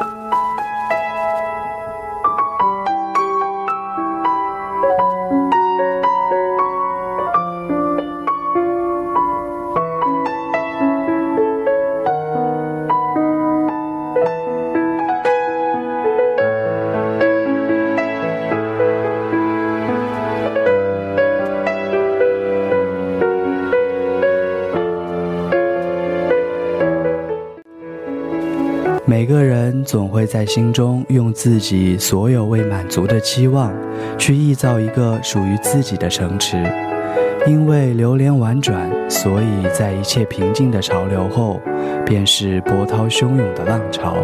每在心中用自己所有未满足的期望，去臆造一个属于自己的城池。因为流连婉转，所以在一切平静的潮流后，便是波涛汹涌的浪潮。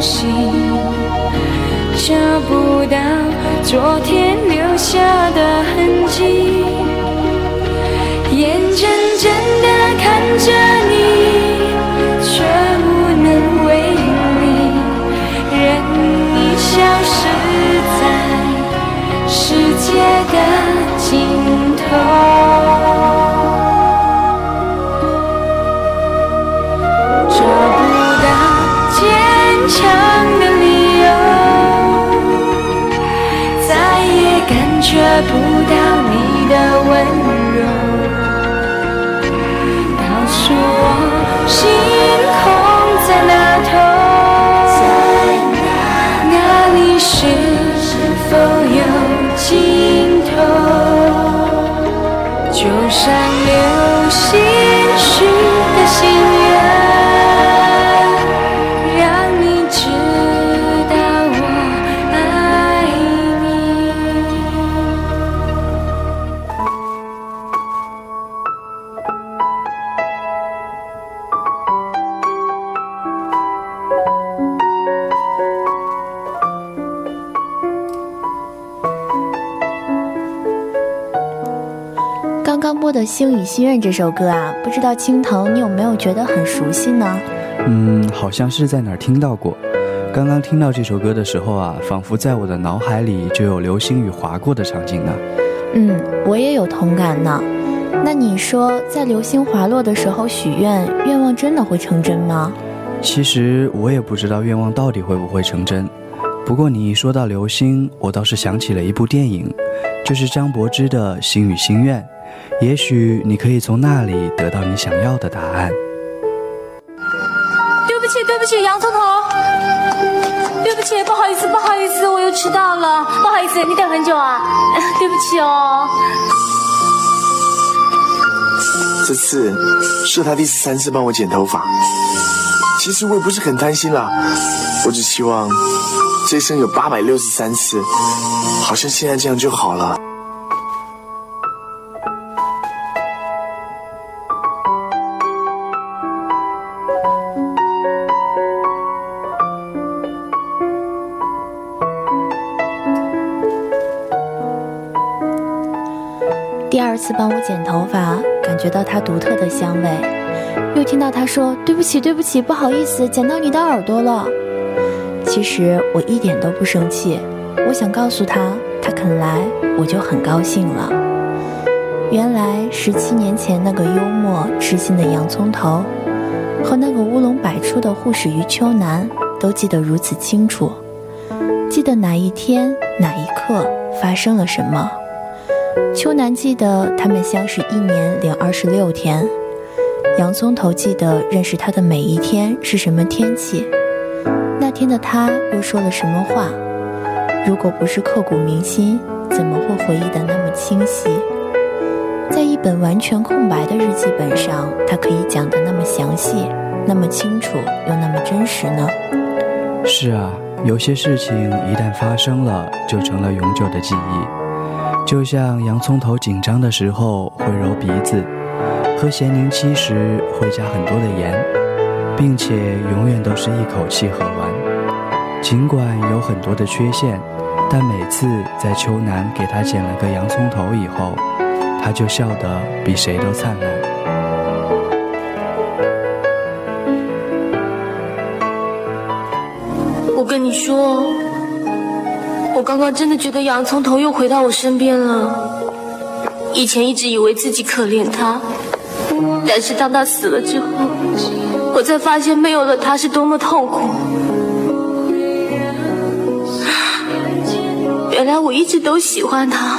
心，找不到昨天。留下的痕的《星语心愿》这首歌啊，不知道青藤你有没有觉得很熟悉呢？嗯，好像是在哪儿听到过。刚刚听到这首歌的时候啊，仿佛在我的脑海里就有流星雨划过的场景呢。嗯，我也有同感呢。那你说，在流星滑落的时候许愿，愿望真的会成真吗？其实我也不知道愿望到底会不会成真。不过你一说到流星，我倒是想起了一部电影，就是张柏芝的《星语心愿》。也许你可以从那里得到你想要的答案。对不起，对不起，洋葱头。对不起，不好意思，不好意思，我又迟到了。不好意思，你等很久啊。对不起哦。这次是他第十三次帮我剪头发，其实我也不是很贪心啦，我只希望这一生有八百六十三次，好像现在这样就好了。次帮我剪头发，感觉到它独特的香味，又听到他说：“对不起，对不起，不好意思，剪到你的耳朵了。”其实我一点都不生气，我想告诉他，他肯来，我就很高兴了。原来十七年前那个幽默痴心的洋葱头，和那个乌龙百出的护士于秋楠，都记得如此清楚，记得哪一天哪一刻发生了什么。秋楠记得他们相识一年零二十六天，洋葱头记得认识他的每一天是什么天气，那天的他又说了什么话。如果不是刻骨铭心，怎么会回忆得那么清晰？在一本完全空白的日记本上，他可以讲得那么详细，那么清楚，又那么真实呢？是啊，有些事情一旦发生了，就成了永久的记忆。就像洋葱头紧张的时候会揉鼻子，喝咸柠七时会加很多的盐，并且永远都是一口气喝完。尽管有很多的缺陷，但每次在秋楠给他剪了个洋葱头以后，他就笑得比谁都灿烂。我跟你说。我刚刚真的觉得洋葱头又回到我身边了。以前一直以为自己可怜他，但是当他死了之后，我才发现没有了他是多么痛苦。原来我一直都喜欢他。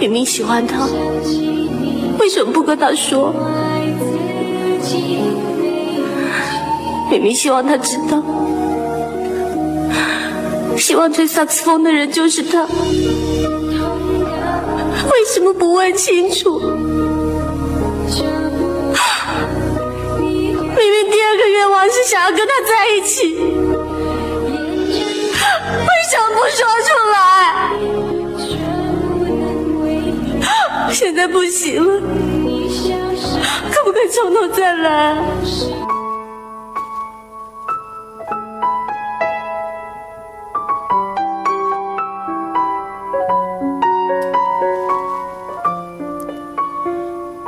明明喜欢他，为什么不跟他说？明明希望他知道，希望吹萨克斯风的人就是他，为什么不问清楚？明明第二个愿望是想要跟他在一起，为什么不说出来？现在不行了，可不可以从头再来？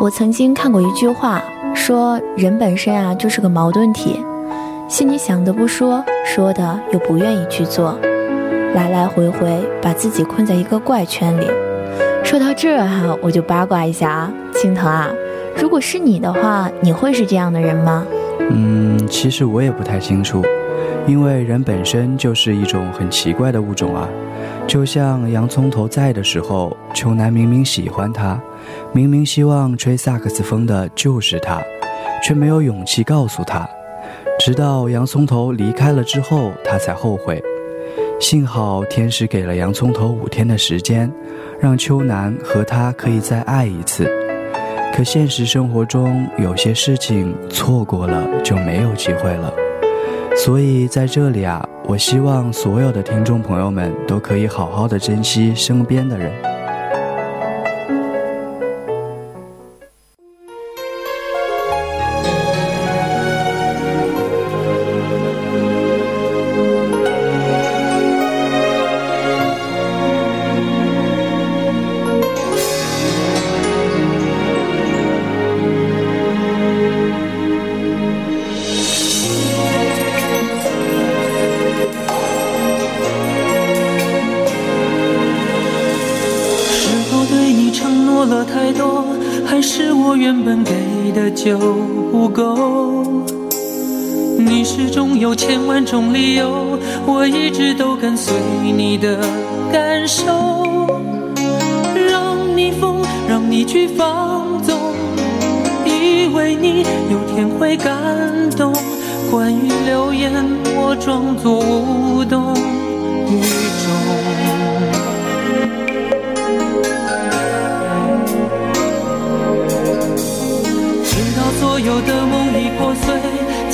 我曾经看过一句话，说人本身啊就是个矛盾体，心里想的不说，说的又不愿意去做，来来回回把自己困在一个怪圈里。说到这儿哈，我就八卦一下啊，青藤啊，如果是你的话，你会是这样的人吗？嗯，其实我也不太清楚，因为人本身就是一种很奇怪的物种啊。就像洋葱头在的时候，秋楠明明喜欢他，明明希望吹萨克斯风的就是他，却没有勇气告诉他。直到洋葱头离开了之后，他才后悔。幸好天使给了洋葱头五天的时间，让秋楠和他可以再爱一次。可现实生活中有些事情错过了就没有机会了，所以在这里啊。我希望所有的听众朋友们都可以好好的珍惜身边的人。千万种理由，我一直都跟随你的感受，让你疯，让你去放纵，以为你有天会感动。关于流言，我装作无动于衷。直到所有的梦已破碎，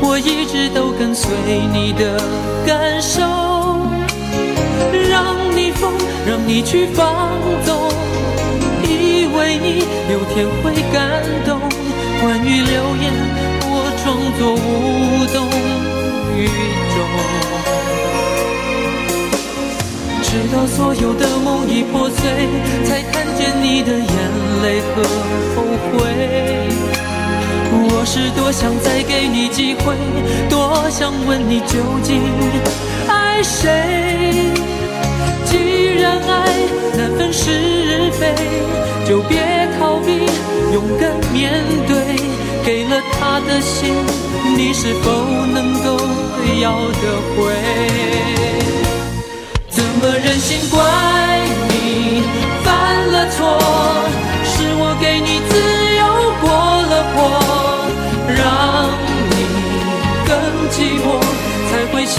我一直都跟随你的感受，让你疯，让你去放纵，以为你有天会感动。关于流言，我装作无动于衷，直到所有的梦已破碎。才看见你的眼泪和后悔。我是多想再给你机会，多想问你究竟爱谁。既然爱难分是非，就别逃避，勇敢面对。给了他的心，你是否能够要得回？怎么忍心怪你？犯了错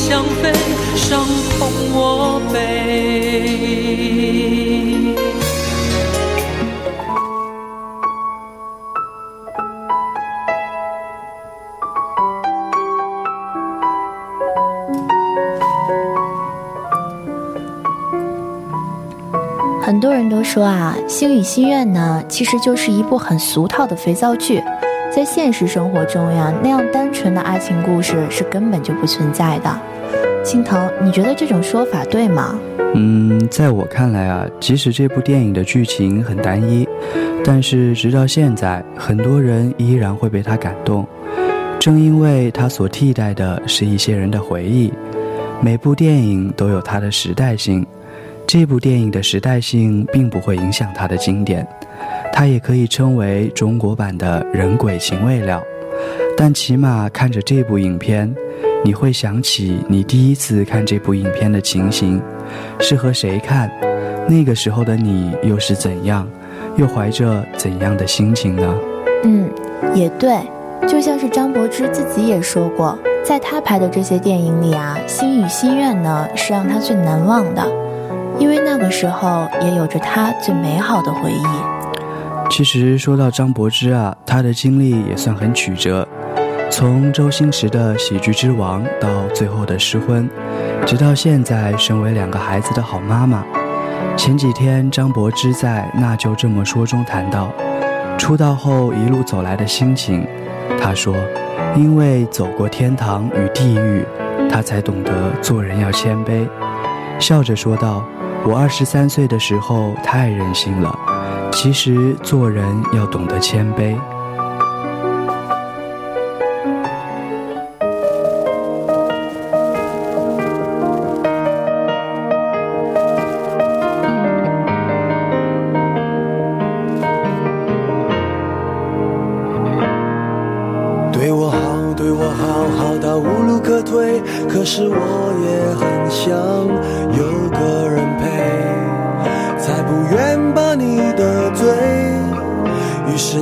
想飞，伤痛我背。很多人都说啊，《星语心愿》呢，其实就是一部很俗套的肥皂剧。在现实生活中呀，那样单纯的爱情故事是根本就不存在的。青藤，你觉得这种说法对吗？嗯，在我看来啊，即使这部电影的剧情很单一，但是直到现在，很多人依然会被它感动。正因为它所替代的是一些人的回忆，每部电影都有它的时代性。这部电影的时代性并不会影响它的经典，它也可以称为中国版的人鬼情未了。但起码看着这部影片，你会想起你第一次看这部影片的情形，是和谁看？那个时候的你又是怎样，又怀着怎样的心情呢？嗯，也对，就像是张柏芝自己也说过，在他拍的这些电影里啊，《心与心愿》呢是让他最难忘的。因为那个时候也有着他最美好的回忆。其实说到张柏芝啊，她的经历也算很曲折。从周星驰的喜剧之王到最后的失婚，直到现在身为两个孩子的好妈妈。前几天张柏芝在《那就这么说》中谈到，出道后一路走来的心情。她说：“因为走过天堂与地狱，她才懂得做人要谦卑。”笑着说道：“我二十三岁的时候太任性了，其实做人要懂得谦卑。”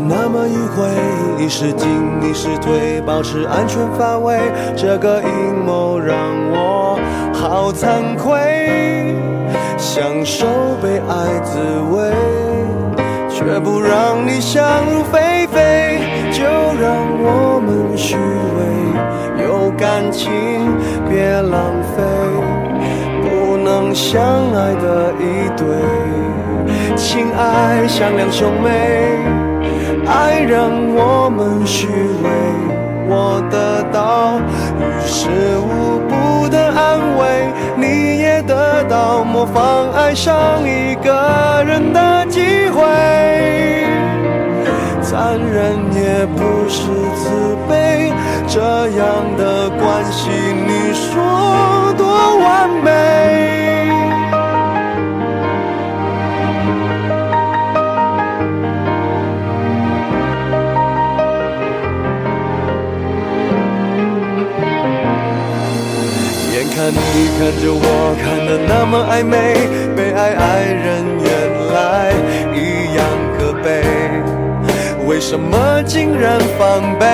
那么迂回，一时进一时退，保持安全范围。这个阴谋让我好惭愧，享受被爱滋味，却不让你想入非非。就让我们虚伪有感情，别浪费不能相爱的一对。情爱像两兄妹，爱让我们虚伪，我得到于事无补的安慰，你也得到模仿爱上一个人的机会。残忍也不是慈悲，这样的关系，你说多完美？看着我，看得那么暧昧，被爱爱人原来一样可悲。为什么竟然防备？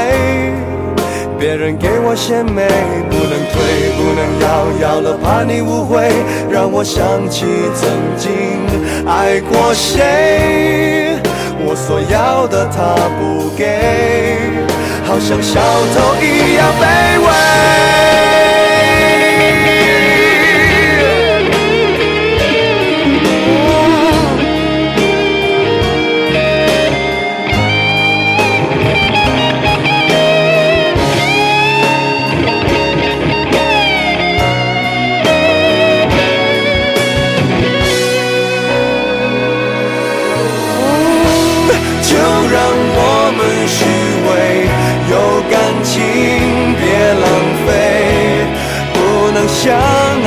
别人给我献媚，不能退，不能要，要了怕你误会，让我想起曾经爱过谁。我所要的他不给，好像小偷一样卑微。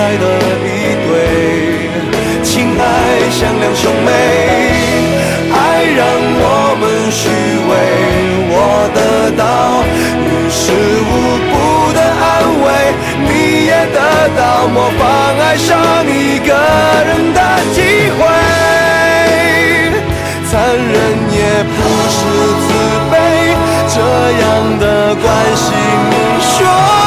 爱的一对，情爱像两兄妹，爱让我们虚伪，我得到于事无补的安慰，你也得到模仿爱上一个人的机会。残忍也不是慈悲，这样的关系，你说？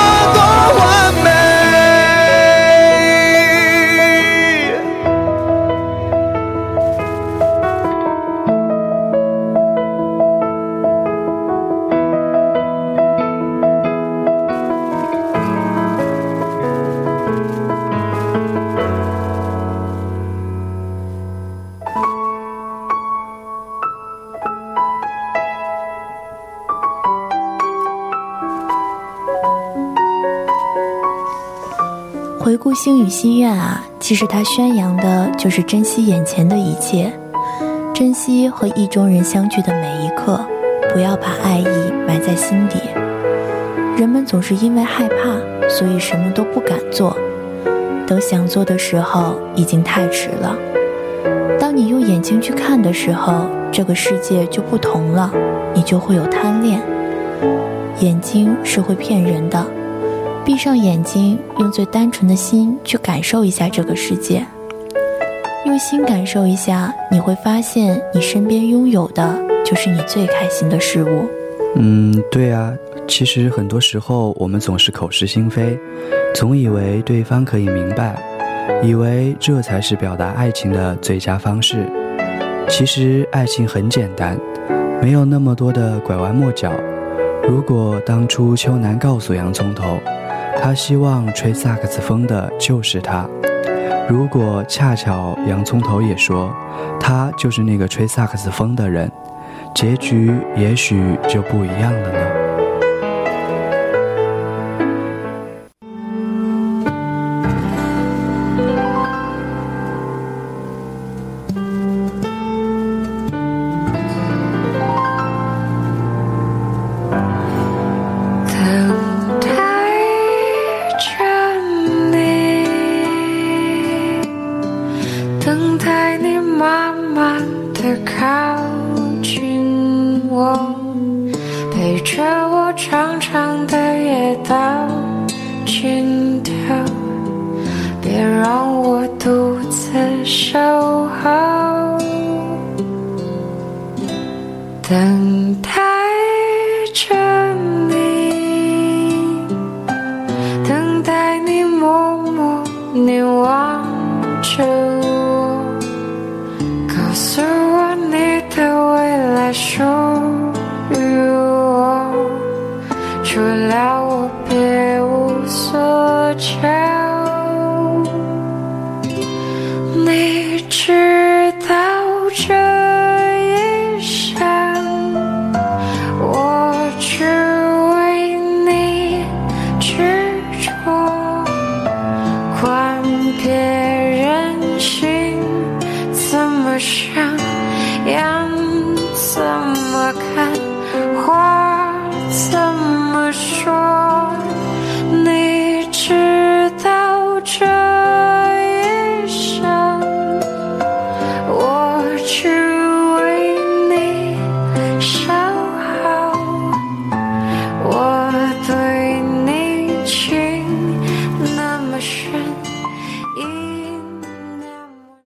星语心愿啊，其实它宣扬的就是珍惜眼前的一切，珍惜和意中人相聚的每一刻，不要把爱意埋在心底。人们总是因为害怕，所以什么都不敢做，等想做的时候，已经太迟了。当你用眼睛去看的时候，这个世界就不同了，你就会有贪恋。眼睛是会骗人的。闭上眼睛，用最单纯的心去感受一下这个世界。用心感受一下，你会发现，你身边拥有的就是你最开心的事物。嗯，对啊。其实很多时候，我们总是口是心非，总以为对方可以明白，以为这才是表达爱情的最佳方式。其实爱情很简单，没有那么多的拐弯抹角。如果当初秋楠告诉洋葱头，他希望吹萨克斯风的就是他；如果恰巧洋葱头也说他就是那个吹萨克斯风的人，结局也许就不一样了呢。上的夜到尽头，别让我独自守候，等待。